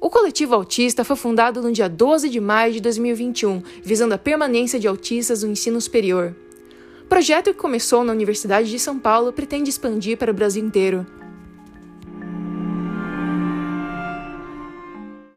O coletivo autista foi fundado no dia 12 de maio de 2021, visando a permanência de autistas no ensino superior. O projeto que começou na Universidade de São Paulo pretende expandir para o Brasil inteiro.